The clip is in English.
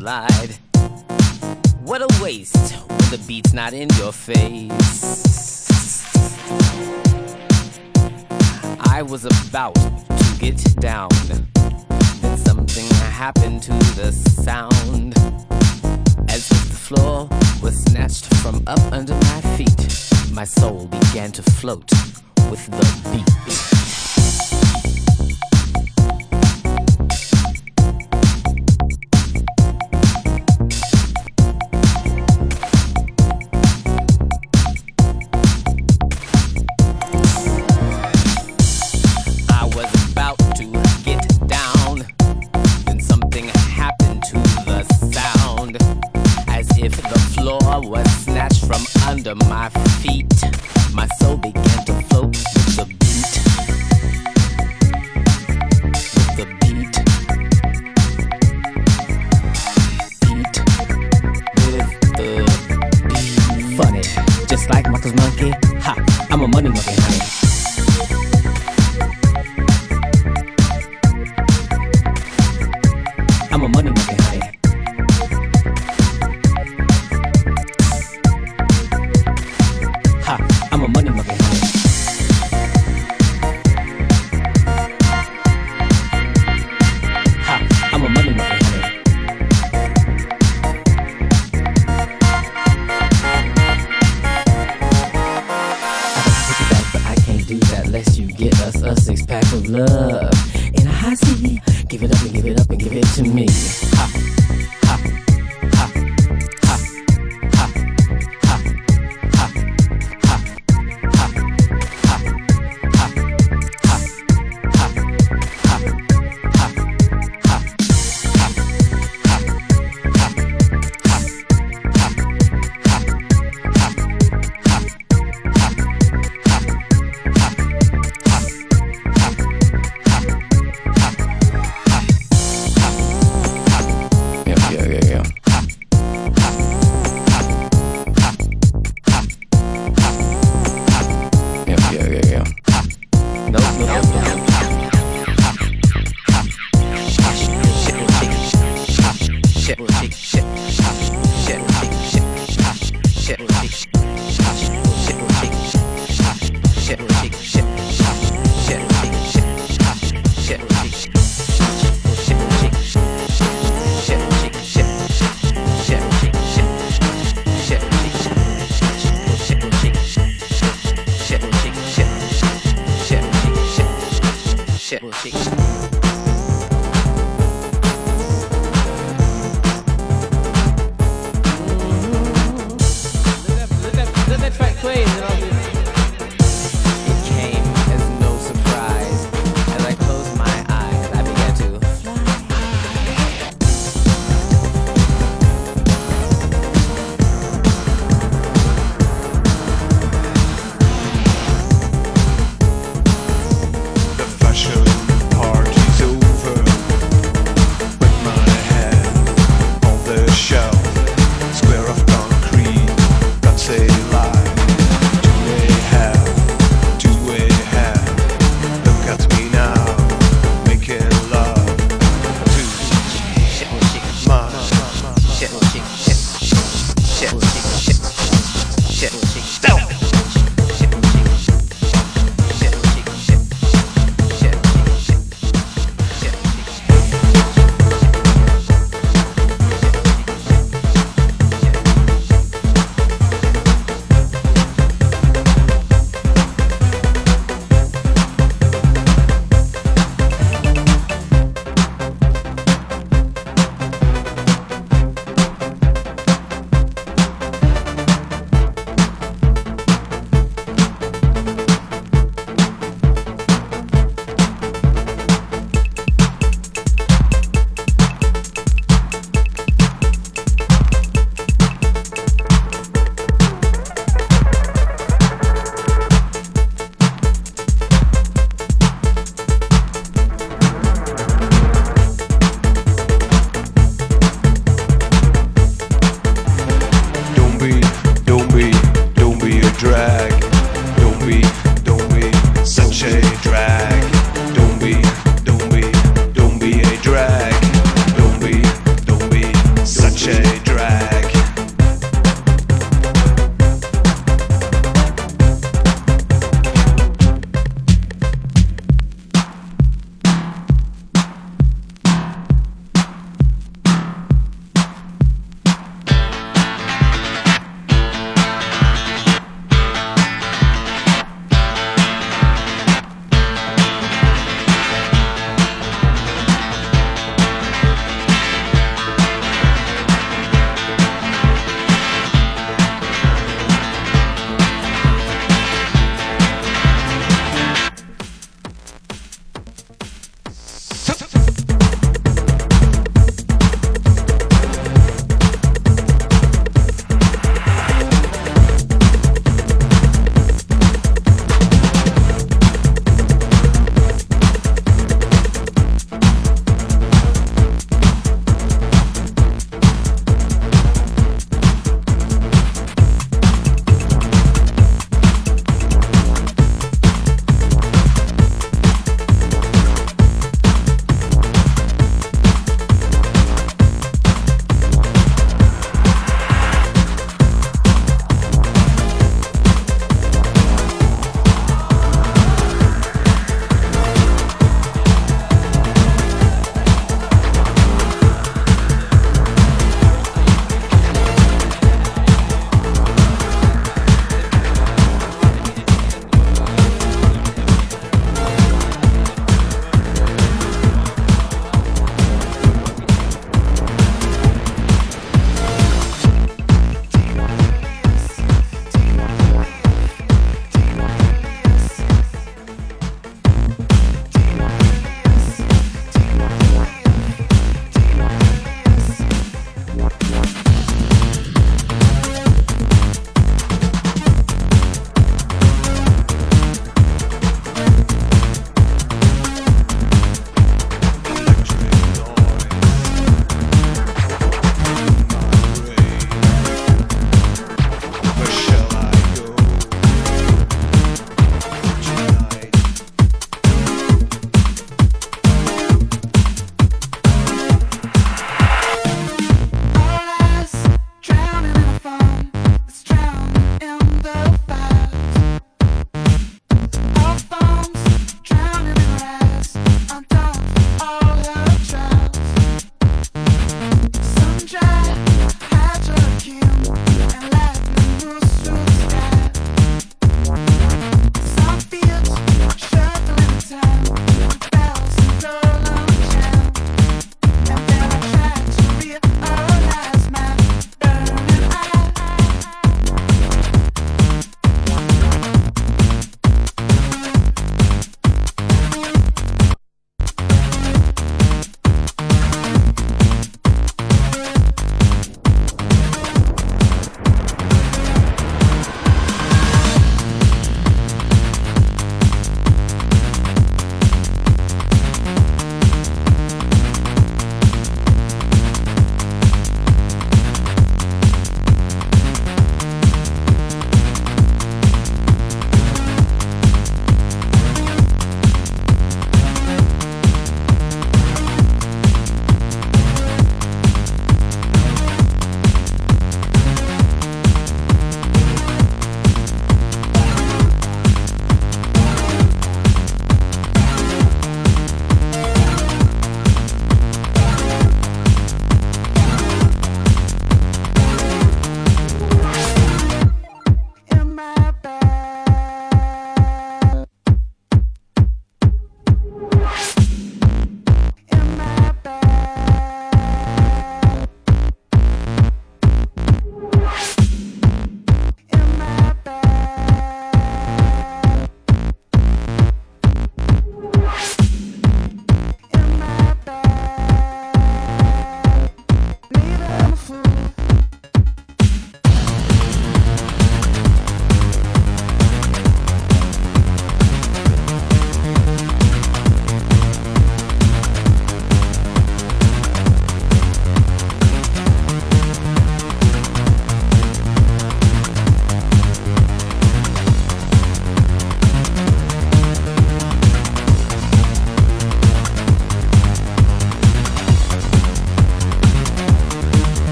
lied. What a waste when the beat's not in your face. I was about to get down, then something happened to the sound. As if the floor was snatched from up under my feet, my soul began to float with the beat. Under my feet.